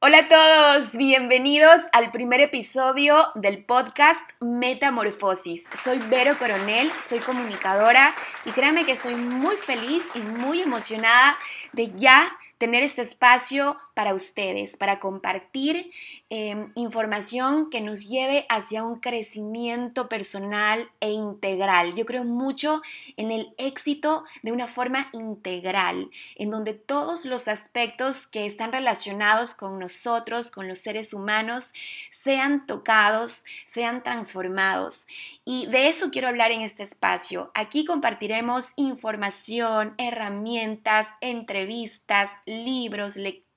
Hola a todos, bienvenidos al primer episodio del podcast Metamorfosis. Soy Vero Coronel, soy comunicadora y créanme que estoy muy feliz y muy emocionada de ya tener este espacio para ustedes, para compartir em, información que nos lleve hacia un crecimiento personal e integral. Yo creo mucho en el éxito de una forma integral, en donde todos los aspectos que están relacionados con nosotros, con los seres humanos, sean tocados, sean transformados. Y de eso quiero hablar en este espacio. Aquí compartiremos información, herramientas, entrevistas, libros, lecturas,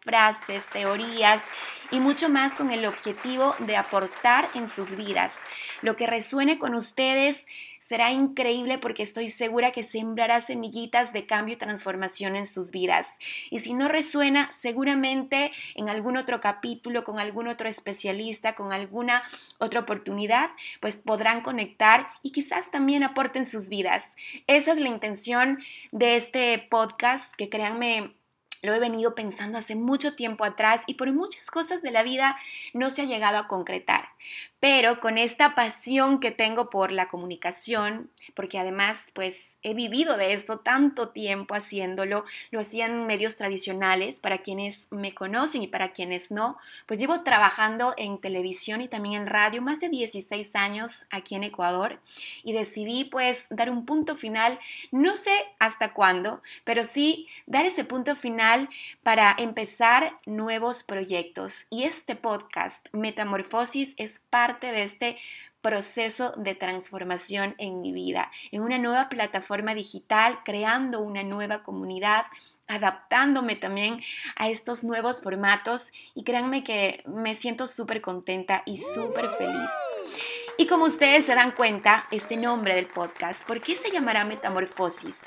frases, teorías y mucho más con el objetivo de aportar en sus vidas. Lo que resuene con ustedes será increíble porque estoy segura que sembrará semillitas de cambio y transformación en sus vidas. Y si no resuena, seguramente en algún otro capítulo, con algún otro especialista, con alguna otra oportunidad, pues podrán conectar y quizás también aporten sus vidas. Esa es la intención de este podcast, que créanme, lo he venido pensando hace mucho tiempo atrás y por muchas cosas de la vida no se ha llegado a concretar pero con esta pasión que tengo por la comunicación, porque además pues he vivido de esto tanto tiempo haciéndolo, lo hacían medios tradicionales, para quienes me conocen y para quienes no, pues llevo trabajando en televisión y también en radio más de 16 años aquí en Ecuador y decidí pues dar un punto final, no sé hasta cuándo, pero sí dar ese punto final para empezar nuevos proyectos. Y este podcast Metamorfosis es parte de este proceso de transformación en mi vida, en una nueva plataforma digital, creando una nueva comunidad, adaptándome también a estos nuevos formatos y créanme que me siento súper contenta y súper feliz. Y como ustedes se dan cuenta, este nombre del podcast, ¿por qué se llamará Metamorfosis?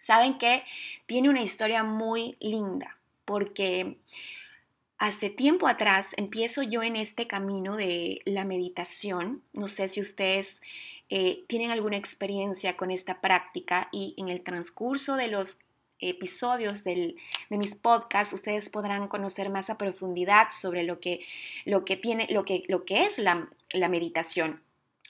Saben que tiene una historia muy linda, porque Hace tiempo atrás empiezo yo en este camino de la meditación. No sé si ustedes eh, tienen alguna experiencia con esta práctica y en el transcurso de los episodios de mis podcasts ustedes podrán conocer más a profundidad sobre lo que, lo que, tiene, lo que, lo que es la, la meditación.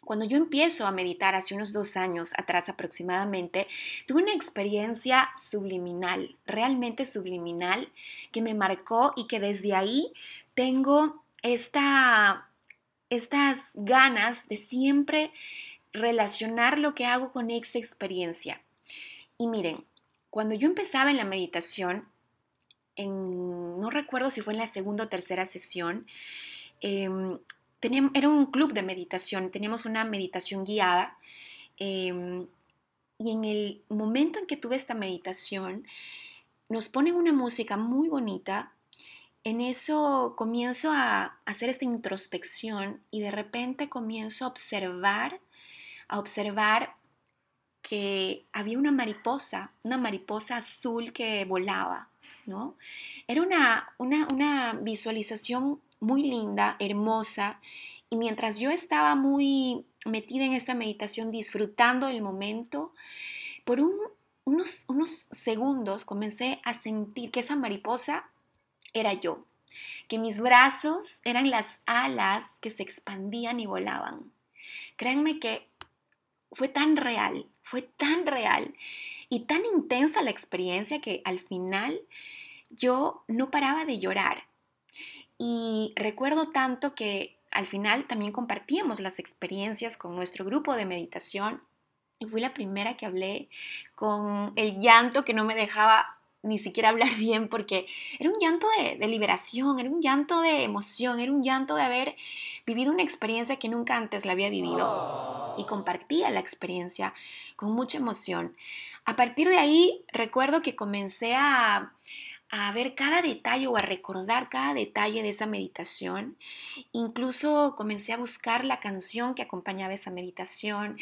Cuando yo empiezo a meditar hace unos dos años atrás aproximadamente, tuve una experiencia subliminal, realmente subliminal, que me marcó y que desde ahí tengo esta, estas ganas de siempre relacionar lo que hago con esta experiencia. Y miren, cuando yo empezaba en la meditación, no recuerdo si fue en la segunda o tercera sesión, era un club de meditación, teníamos una meditación guiada em, y en el momento en que tuve esta meditación, nos ponen una música muy bonita. En eso comienzo a hacer esta introspección y de repente comienzo a observar, a observar que había una mariposa, una mariposa azul que volaba, ¿no? Era una, una, una visualización muy linda, hermosa, y mientras yo estaba muy metida en esta meditación, disfrutando el momento, por unos, unos segundos comencé a sentir que esa mariposa era yo, que mis brazos eran las alas que se expandían y volaban. Créanme que fue tan real, fue tan real y tan intensa la experiencia que al final yo no paraba de llorar. Y recuerdo tanto que al final también compartíamos las experiencias con nuestro grupo de meditación y fui la primera que hablé con el llanto que no me dejaba ni siquiera hablar bien porque era un llanto de, de, liberación, era un llanto de emoción, era un llanto de haber vivido una experiencia que nunca antes la había vivido y compartía la experiencia con mucha emoción. A partir de ahí recuerdo que comencé a, a ver cada detalle o a recordar cada detalle de esa meditación. Incluso comencé a buscar la canción que acompañaba esa meditación,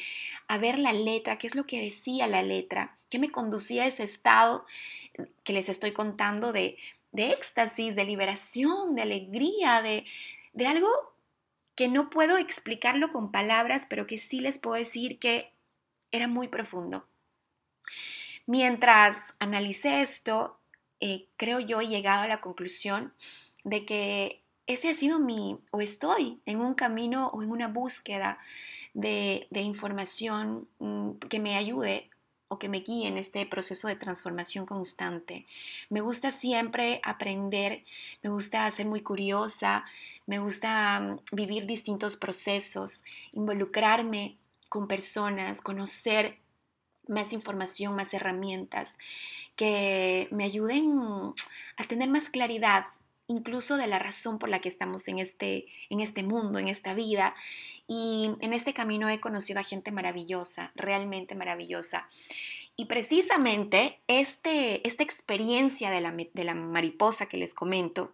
a ver la letra, qué es lo que decía la letra, qué me conducía a ese estado que les estoy contando de, de éxtasis, de liberación, de alegría, de, de algo que no puedo explicarlo con palabras, pero que sí les puedo decir que era muy profundo. Mientras analicé esto, eh, creo yo, he llegado a la conclusión de que ese ha sido mi, o estoy en un camino o en una búsqueda de, información mm, que me ayude o que me guíe en este proceso de transformación constante. Me gusta siempre aprender, me gusta ser muy curiosa, me gusta mm, vivir distintos procesos, involucrarme con personas, conocer más información, más herramientas que me ayuden a tener más claridad incluso de la razón por la que estamos en este, en este mundo, en esta vida. Y en este camino he conocido a gente maravillosa, realmente maravillosa. Y precisamente este, esta experiencia de la, de la mariposa que les comento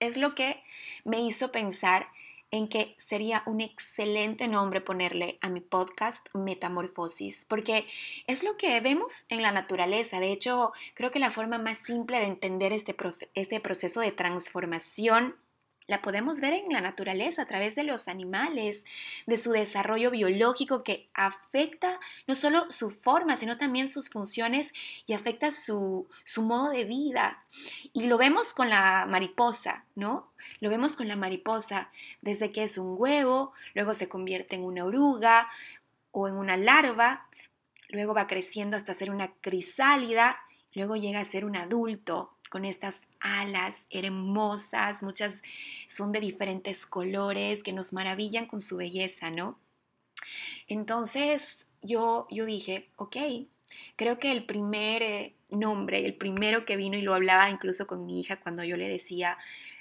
es lo que me hizo pensar en que sería un excelente nombre ponerle a mi podcast Metamorfosis, porque es lo que vemos en la naturaleza. De hecho, creo que la forma más simple de entender este, este proceso de transformación la podemos ver en la naturaleza a través de los animales, de su desarrollo biológico que afecta no solo su forma, sino también sus funciones y afecta su, su modo de vida. Y lo vemos con la mariposa, ¿no? Lo vemos con la mariposa desde que es un huevo, luego se convierte en una oruga o en una larva, luego va creciendo hasta ser una crisálida, luego llega a ser un adulto con estas alas hermosas, muchas son de diferentes colores que nos maravillan con su belleza, ¿no? Entonces yo, yo dije, ok, creo que el primer eh, nombre, el primero que vino y lo hablaba incluso con mi hija cuando yo le decía,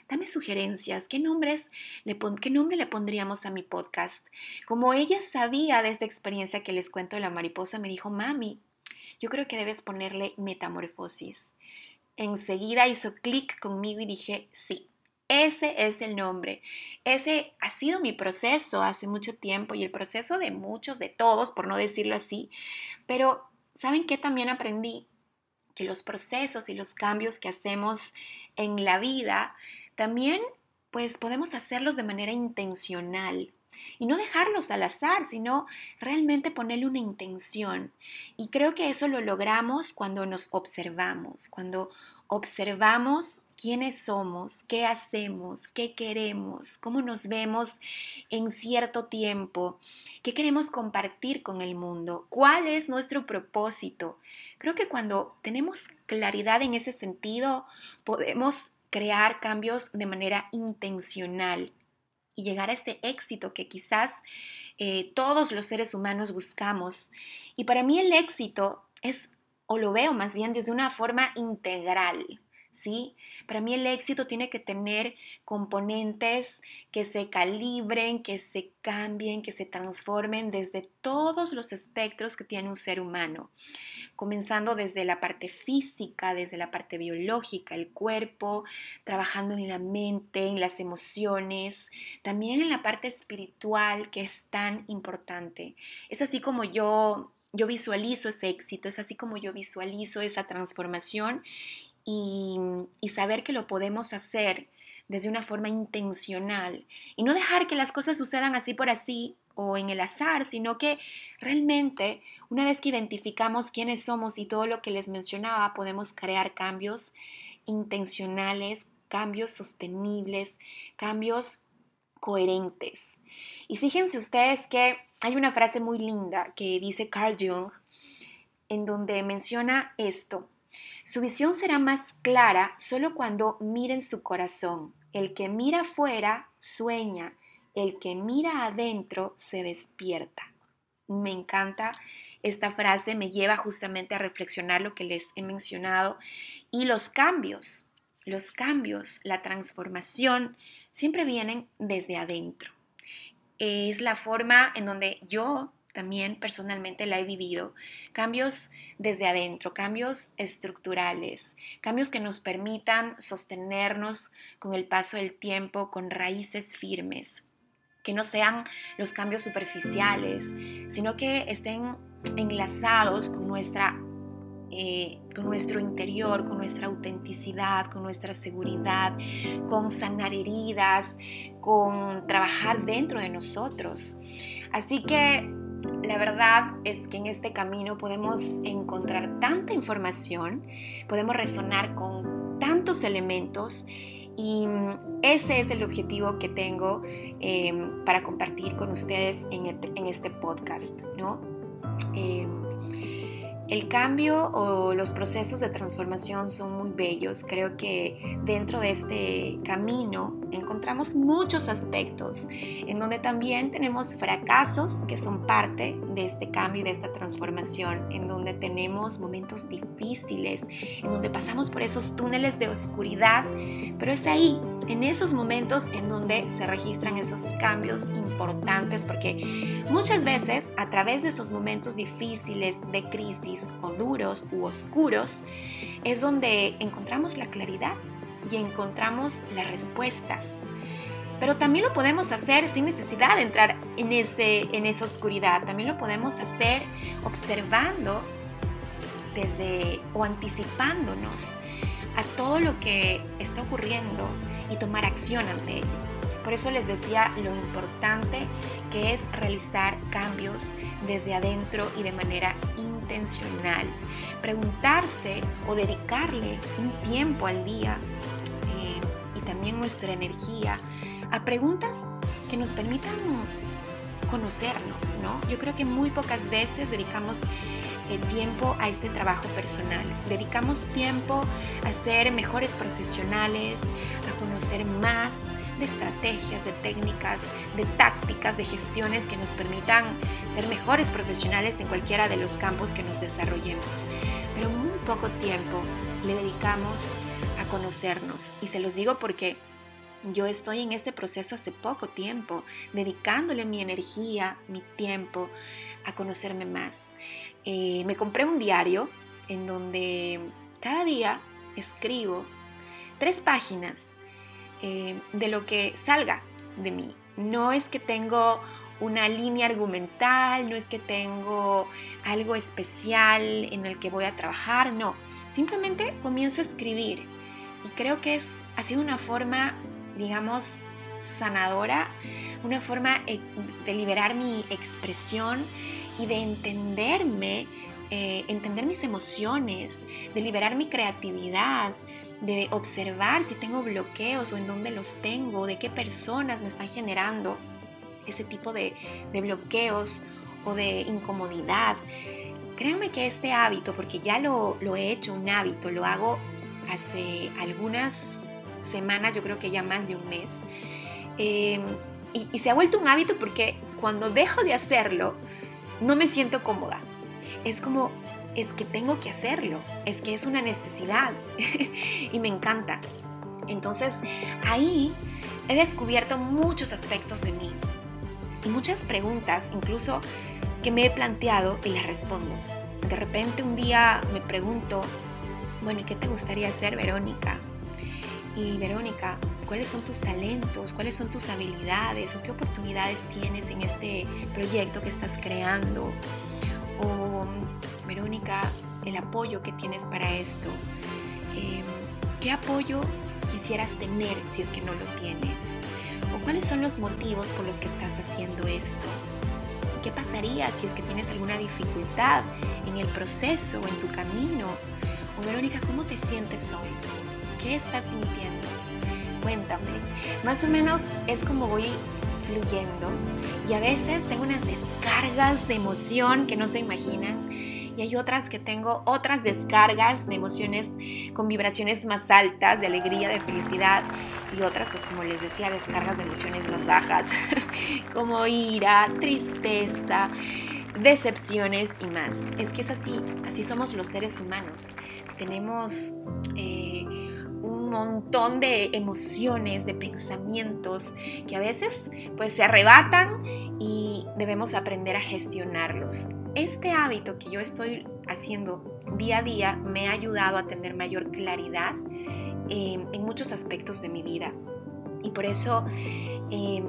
dame sugerencias, ¿qué, nombres le ¿qué nombre le pondríamos a mi podcast? Como ella sabía de esta experiencia que les cuento de la mariposa, me dijo, mami, yo creo que debes ponerle metamorfosis enseguida hizo clic conmigo y dije, sí, ese es el nombre. Ese ha sido mi proceso hace mucho tiempo y el proceso de muchos, de todos, por no decirlo así. Pero, ¿saben qué también aprendí? Que los procesos y los cambios que hacemos en la vida también pues podemos hacerlos de manera intencional y no dejarlos al azar, sino realmente ponerle una intención. Y creo que eso lo logramos cuando nos observamos, cuando observamos quiénes somos, qué hacemos, qué queremos, cómo nos vemos en cierto tiempo, qué queremos compartir con el mundo, cuál es nuestro propósito. Creo que cuando tenemos claridad en ese sentido, podemos crear cambios de manera intencional y llegar a este éxito que quizás eh, todos los seres humanos buscamos. Y para mí el éxito es, o lo veo más bien desde una forma integral. ¿Sí? Para mí el éxito tiene que tener componentes que se calibren, que se cambien, que se transformen desde todos los espectros que tiene un ser humano comenzando desde la parte física, desde la parte biológica, el cuerpo, trabajando en la mente, en las emociones, también en la parte espiritual que es tan importante. Es así como yo yo visualizo ese éxito, es así como yo visualizo esa transformación y, y, saber que lo podemos hacer desde una forma intencional y no dejar que las cosas sucedan así por así o en el azar, sino que realmente una vez que identificamos quiénes somos y todo lo que les mencionaba, podemos crear cambios intencionales, cambios sostenibles, cambios coherentes. Y fíjense ustedes que hay una frase muy linda que dice Carl Jung, en donde menciona esto. Su visión será más clara solo cuando miren su corazón. El que mira afuera sueña el que mira adentro se despierta. Me encanta esta frase me lleva justamente a reflexionar lo que les he mencionado y los cambios, los cambios, la transformación siempre vienen desde adentro. Es la forma en donde yo también personalmente la he vivido. Cambios desde adentro, cambios estructurales, cambios que nos permitan sostenernos con el paso del tiempo, con raíces firmes, que no sean los cambios superficiales, sino que estén enlazados con nuestra eh, con nuestro interior, con nuestra autenticidad, con nuestra seguridad, con sanar heridas, con trabajar dentro de nosotros. Así que la verdad es que en este camino podemos encontrar tanta información, podemos resonar con tantos elementos y ese es el objetivo que tengo em, para compartir con ustedes en, este podcast, ¿no? Em, el cambio o los procesos de transformación son muy bellos. Creo que dentro de este camino encontramos muchos aspectos en donde también tenemos fracasos que son parte de este cambio y de esta transformación, en donde tenemos momentos difíciles, en donde pasamos por esos túneles de oscuridad, pero es ahí, en esos momentos en donde se registran esos cambios importantes, porque muchas veces a través de esos momentos difíciles de crisis, o duros u oscuros, es donde encontramos la claridad y encontramos las respuestas. Pero también lo podemos hacer sin necesidad de entrar en, ese, en esa oscuridad. También lo podemos hacer observando desde o anticipándonos a todo lo que está ocurriendo y tomar acción ante ello. Por eso les decía lo importante que es realizar cambios desde adentro y de manera intencional. Preguntarse o dedicarle un tiempo al día eh, y también nuestra energía a preguntas que nos permitan conocernos, ¿no? Yo creo que muy pocas veces dedicamos eh, tiempo a este trabajo personal. Dedicamos tiempo a ser mejores profesionales, a conocer más, de estrategias, de técnicas, de tácticas, de gestiones que nos permitan ser mejores profesionales en cualquiera de los campos que nos desarrollemos. Pero muy poco tiempo le dedicamos a conocernos. Y se los digo porque yo estoy en este proceso hace poco tiempo, dedicándole mi energía, mi tiempo a conocerme más. Eh, me compré un diario en donde cada día escribo tres páginas eh, de lo que salga de mí. No es que tengo una línea argumental, no es que tengo algo especial en el que voy a trabajar, no. Simplemente comienzo a escribir y creo que es, ha sido una forma, digamos, sanadora, una forma eh, de liberar mi expresión y de entenderme, eh, entender mis emociones, de liberar mi creatividad, de observar si tengo bloqueos o en dónde los tengo, de qué personas me están generando ese tipo de, bloqueos o de incomodidad. Créanme que este hábito, porque ya lo, he hecho un hábito, lo hago hace algunas semanas, yo creo que ya más de un mes, em, y, y se ha vuelto un hábito porque cuando dejo de hacerlo, no me siento cómoda. Es como es que tengo que hacerlo, es que es una necesidad y me encanta. Entonces ahí he descubierto muchos aspectos de mí y muchas preguntas, incluso que me he planteado y las respondo. De repente un día me pregunto, bueno, ¿y qué te gustaría hacer, Verónica? Y Verónica, ¿cuáles son tus talentos? ¿Cuáles son tus habilidades? ¿O qué oportunidades tienes en este proyecto que estás creando? O Verónica, el apoyo que tienes para esto. Em, ¿Qué apoyo quisieras tener si es que no lo tienes? ¿O cuáles son los motivos por los que estás haciendo esto? ¿Qué pasaría si es que tienes alguna dificultad en el proceso o en tu camino? O Verónica, ¿cómo te sientes hoy? ¿Qué estás sintiendo? Cuéntame. Más o menos es como voy fluyendo y a veces tengo unas descargas de emoción que no se imaginan y hay otras que tengo otras descargas de emociones con vibraciones más altas, de alegría, de felicidad y otras, pues como les decía, descargas de emociones más bajas, como ira, tristeza, decepciones y más. Es que es así, así somos los seres humanos. Tenemos montón de emociones, de pensamientos que a veces pues se arrebatan y debemos aprender a gestionarlos. Este hábito que yo estoy haciendo día a día me ha ayudado a tener mayor claridad eh, en muchos aspectos de mi vida. Y por eso em,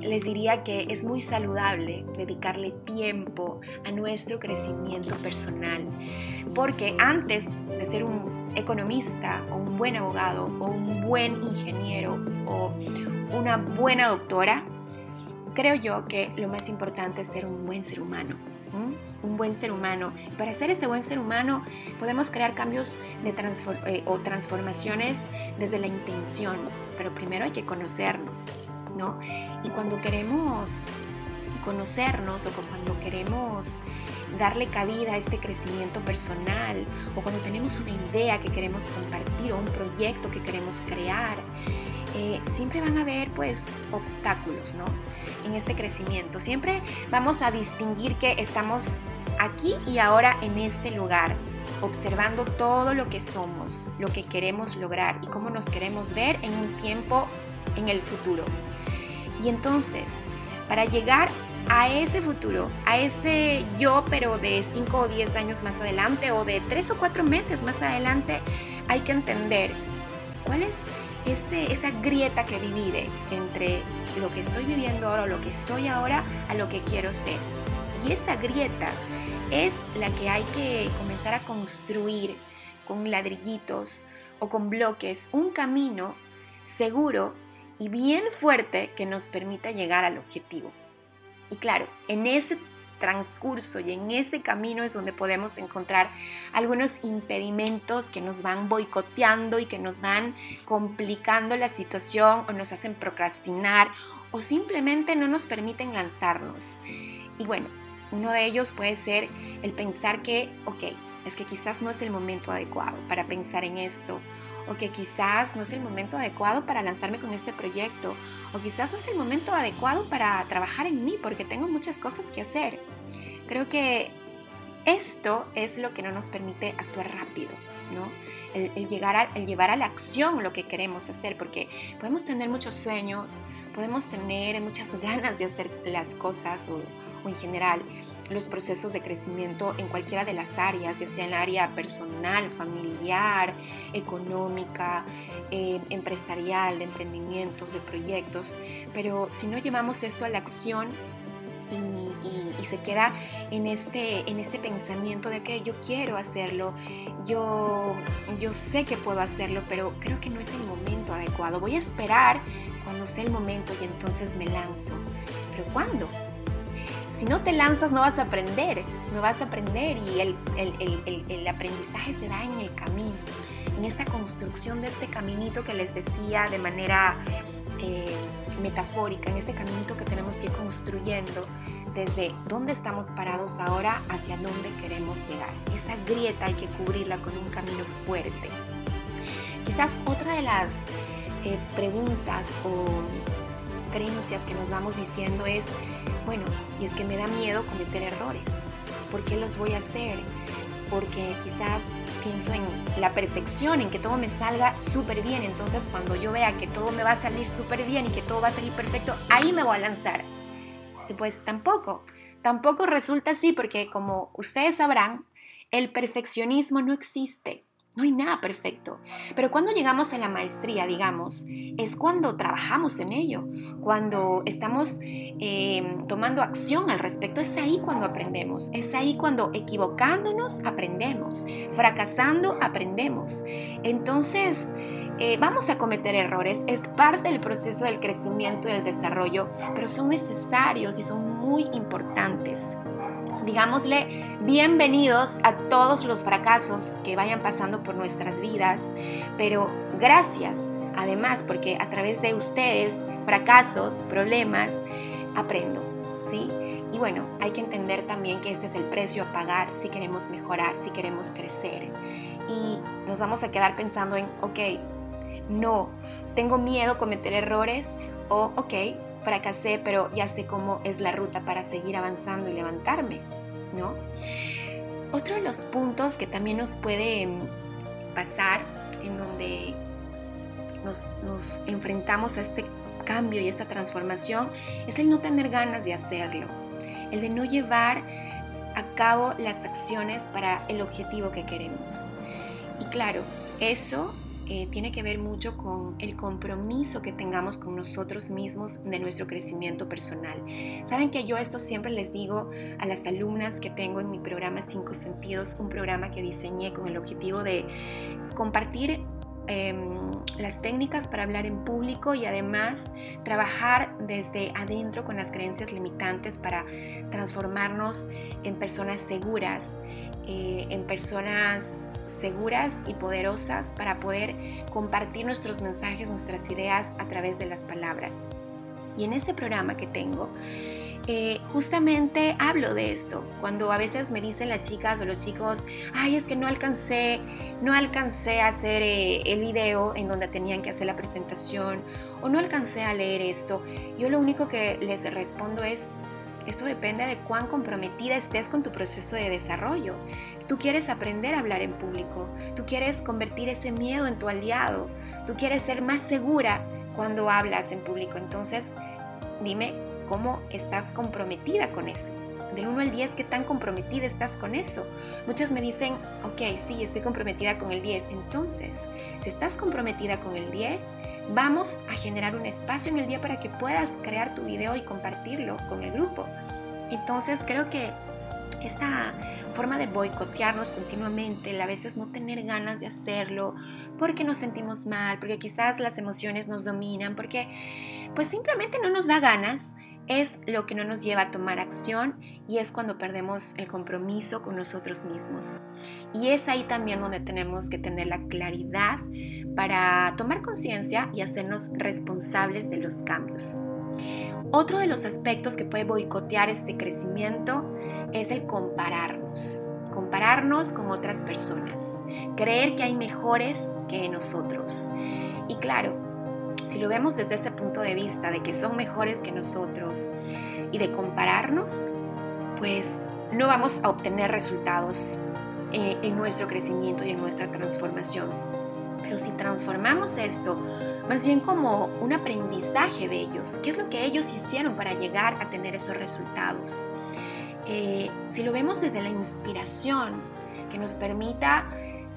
les diría que es muy saludable dedicarle tiempo a nuestro crecimiento personal, porque antes de ser un economista o un buen abogado o un buen ingeniero o una buena doctora, creo yo que lo más importante es ser un buen ser humano. Un buen ser humano. Para ser ese buen ser humano podemos crear cambios de eh, o transformaciones desde la intención, pero primero hay que conocernos. Y cuando queremos conocernos o cuando queremos darle cabida a este crecimiento personal o cuando tenemos una idea que queremos compartir o un proyecto que queremos crear, eh, siempre van a haber pues obstáculos ¿no? en este crecimiento. Siempre vamos a distinguir que estamos aquí y ahora en este lugar, observando todo lo que somos, lo que queremos lograr y cómo nos queremos ver en un tiempo en el futuro. Y entonces, para llegar a ese futuro, a ese yo, pero de 5 o 10 años más adelante o de 3 o 4 meses más adelante, hay que entender cuál es ese, esa grieta que divide entre lo que estoy viviendo ahora lo que soy ahora a lo que quiero ser. Y esa grieta es la que hay que comenzar a construir con ladrillitos o con bloques, un camino seguro y bien fuerte que nos permita llegar al objetivo. Y claro, en ese transcurso y en ese camino es donde podemos encontrar algunos impedimentos que nos van boicoteando y que nos van complicando la situación o nos hacen procrastinar o simplemente no nos permiten lanzarnos. Y bueno, uno de ellos puede ser el pensar que, ok, es que quizás no es el momento adecuado para pensar en esto o que quizás no es el momento adecuado para lanzarme con este proyecto, o quizás no es el momento adecuado para trabajar en mí porque tengo muchas cosas que hacer. Creo que esto es lo que no nos permite actuar rápido, ¿no? El, llegar el llevar a la acción lo que queremos hacer, porque podemos tener muchos sueños, podemos tener muchas ganas de hacer las cosas o en general, los procesos de crecimiento en cualquiera de las áreas, ya sea en área personal, familiar, económica, eh, empresarial, de emprendimientos, de proyectos, pero si no llevamos esto a la acción y, se queda en este, en este pensamiento de que yo quiero hacerlo, yo, yo sé que puedo hacerlo, pero creo que no es el momento adecuado. Voy a esperar cuando sea el momento y entonces me lanzo. ¿Pero cuándo? Si no te lanzas no vas a aprender, no vas a aprender y el, aprendizaje se da en el camino, en esta construcción de este caminito que les decía de manera eh, metafórica, en este caminito que tenemos que ir construyendo desde dónde estamos parados ahora hacia dónde queremos llegar. Esa grieta hay que cubrirla con un camino fuerte. Quizás otra de las eh, preguntas o creencias que nos vamos diciendo es, bueno, y es que me da miedo cometer errores. ¿Por qué los voy a hacer? Porque quizás pienso en la perfección, en que todo me salga súper bien. Entonces cuando yo vea que todo me va a salir súper bien y que todo va a salir perfecto, ahí me voy a lanzar. Y pues tampoco, tampoco resulta así porque como ustedes sabrán, el perfeccionismo no existe. No hay nada perfecto. Pero cuando llegamos a la maestría, digamos, es cuando trabajamos en ello, cuando estamos eh, tomando acción al respecto. Es ahí cuando aprendemos. Es ahí cuando equivocándonos aprendemos. Fracasando aprendemos. Entonces, eh, vamos a cometer errores. Es parte del proceso del crecimiento y del desarrollo, pero son necesarios y son muy importantes digámosle, bienvenidos a todos los fracasos que vayan pasando por nuestras vidas, pero gracias además porque a través de ustedes, fracasos, problemas, aprendo, ¿sí? Y bueno, hay que entender también que este es el precio a pagar si queremos mejorar, si queremos crecer. Y nos vamos a quedar pensando en, ok, no, tengo miedo a cometer errores o, ok, fracasé, pero ya sé cómo es la ruta para seguir avanzando y levantarme. Otro de los puntos que también nos puede pasar en donde nos enfrentamos a este cambio y esta transformación es el no tener ganas de hacerlo, el de no llevar a cabo las acciones para el objetivo que queremos. Y claro, eso eh, tiene que ver mucho con el compromiso que tengamos con nosotros mismos de nuestro crecimiento personal. Saben que yo esto siempre les digo a las alumnas que tengo en mi programa Cinco Sentidos, un programa que diseñé con el objetivo de compartir Em, las técnicas para hablar en público y además trabajar desde adentro con las creencias limitantes para transformarnos en personas seguras, eh, en personas seguras y poderosas para poder compartir nuestros mensajes, nuestras ideas a través de las palabras. Y en este programa que tengo, eh, justamente hablo de esto. Cuando a veces me dicen las chicas o los chicos, ay, es que no alcancé, no alcancé a hacer eh, el video en donde tenían que hacer la presentación o no alcancé a leer esto, yo lo único que les respondo es, esto depende de cuán comprometida estés con tu proceso de desarrollo. Tú quieres aprender a hablar en público, tú quieres convertir ese miedo en tu aliado, tú quieres ser más segura cuando hablas en público. Entonces, dime cómo estás comprometida con eso. Del 1 al 10, ¿qué tan comprometida estás con eso? Muchas me dicen, ok, sí, estoy comprometida con el 10. Entonces, si estás comprometida con el 10, vamos a generar un espacio en el día para que puedas crear tu video y compartirlo con el grupo. Entonces, creo que esta forma de boicotearnos continuamente, a veces no tener ganas de hacerlo, porque nos sentimos mal, porque quizás las emociones nos dominan, porque pues simplemente no nos da ganas, es lo que no nos lleva a tomar acción y es cuando perdemos el compromiso con nosotros mismos. Y es ahí también donde tenemos que tener la claridad para tomar conciencia y hacernos responsables de los cambios. Otro de los aspectos que puede boicotear este crecimiento es el compararnos. Compararnos con otras personas. Creer que hay mejores que nosotros. Y claro, si lo vemos desde ese punto de vista de que son mejores que nosotros y de compararnos, pues no vamos a obtener resultados eh, en nuestro crecimiento y en nuestra transformación. Pero si transformamos esto más bien como un aprendizaje de ellos, qué es lo que ellos hicieron para llegar a tener esos resultados. Eh, si lo vemos desde la inspiración, que nos permita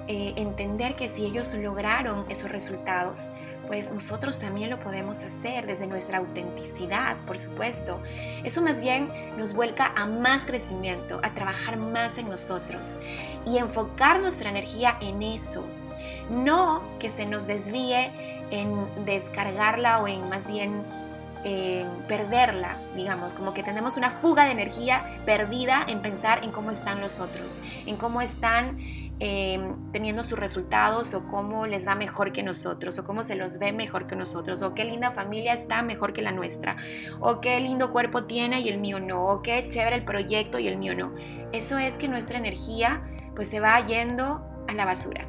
eh, entender que si ellos lograron esos resultados, pues nosotros también lo podemos hacer desde nuestra autenticidad, por supuesto. Eso más bien nos vuelca a más crecimiento, a trabajar más en nosotros y enfocar nuestra energía en eso. No que se nos desvíe en descargarla o en más bien eh, perderla, digamos, como que tenemos una fuga de energía perdida en pensar en cómo están los otros, en cómo están Em, teniendo sus resultados o cómo les va mejor que nosotros o cómo se los ve mejor que nosotros o qué linda familia está mejor que la nuestra o qué lindo cuerpo tiene y el mío no o qué chévere el proyecto y el mío no. Eso es que nuestra energía pues se va yendo a la basura.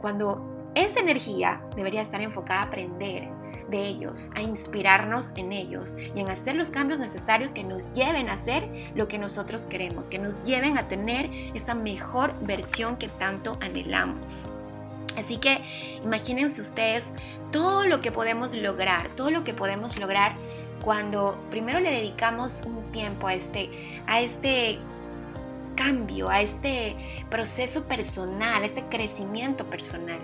Cuando esa energía debería estar enfocada a aprender, de ellos, a inspirarnos en ellos y en hacer los cambios necesarios que nos lleven a hacer lo que nosotros queremos, que nos lleven a tener esa mejor versión que tanto anhelamos. Así que imagínense ustedes todo lo que podemos lograr, todo lo que podemos lograr cuando primero le dedicamos un tiempo a este, a este cambio, a este proceso personal, a este crecimiento personal.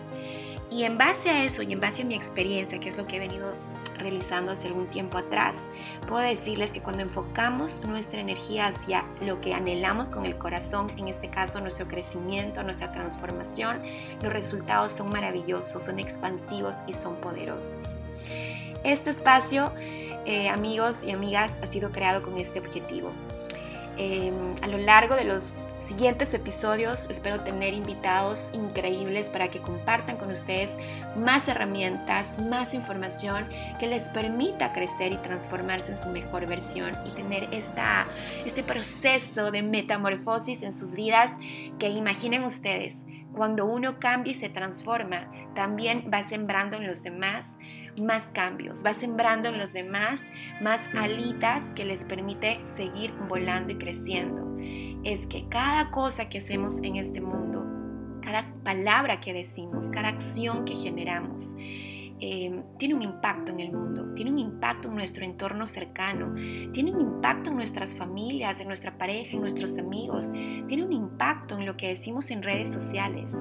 Y en base a eso y en base a mi experiencia, que es lo que he venido realizando hace algún tiempo atrás, puedo decirles que cuando enfocamos nuestra energía hacia lo que anhelamos con el corazón, en este caso nuestro crecimiento, nuestra transformación, los resultados son maravillosos, son expansivos y son poderosos. Este espacio, eh, amigos y amigas, ha sido creado con este objetivo. Em, a lo largo de los siguientes episodios espero tener invitados increíbles para que compartan con ustedes más herramientas, más información que les permita crecer y transformarse en su mejor versión y tener esta, este proceso de metamorfosis en sus vidas que imaginen ustedes, cuando uno cambia y se transforma, también va sembrando en los demás más cambios, va sembrando en los demás más alitas que les permite seguir volando y creciendo. es que cada cosa que hacemos en este mundo, cada palabra que decimos, cada acción que generamos, eh, tiene un impacto en el mundo, tiene un impacto en nuestro entorno cercano, tiene un impacto en nuestras familias, en nuestra pareja, en nuestros amigos, tiene un impacto en lo que decimos en redes sociales.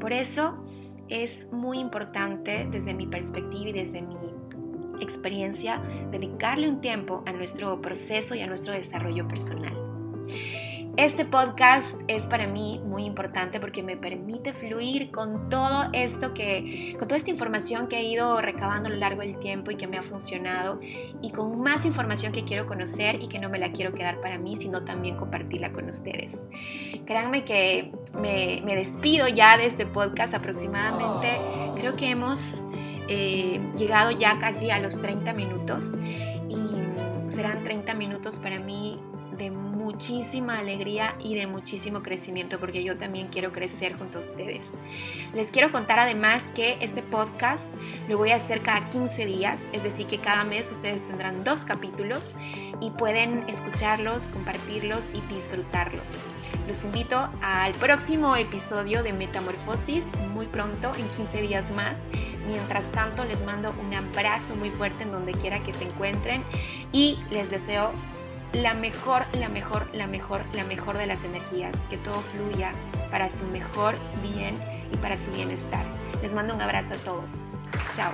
Por eso es muy importante desde mi perspectiva y desde mi experiencia dedicarle un tiempo a nuestro proceso y a nuestro desarrollo personal. Este podcast es para mí muy importante porque me permite fluir con todo esto que, con toda esta información que he ido recabando a lo largo del tiempo y que me ha funcionado y con más información que quiero conocer y que no me la quiero quedar para mí, sino también compartirla con ustedes. Créanme que me, despido ya de este podcast aproximadamente, creo que hemos eh, llegado ya casi a los 30 minutos y serán 30 minutos para mí de muchísima alegría y de muchísimo crecimiento porque yo también quiero crecer junto a ustedes. Les quiero contar además que este podcast lo voy a hacer cada 15 días, es decir, que cada mes ustedes tendrán dos capítulos y pueden escucharlos, compartirlos y disfrutarlos. Los invito al próximo episodio de Metamorfosis muy pronto, en 15 días más. Mientras tanto, les mando un abrazo muy fuerte en donde quiera que se encuentren y les deseo la mejor, la mejor, la mejor, la mejor de las energías, que todo fluya para su mejor bien y para su bienestar. Les mando un abrazo a todos. Chao.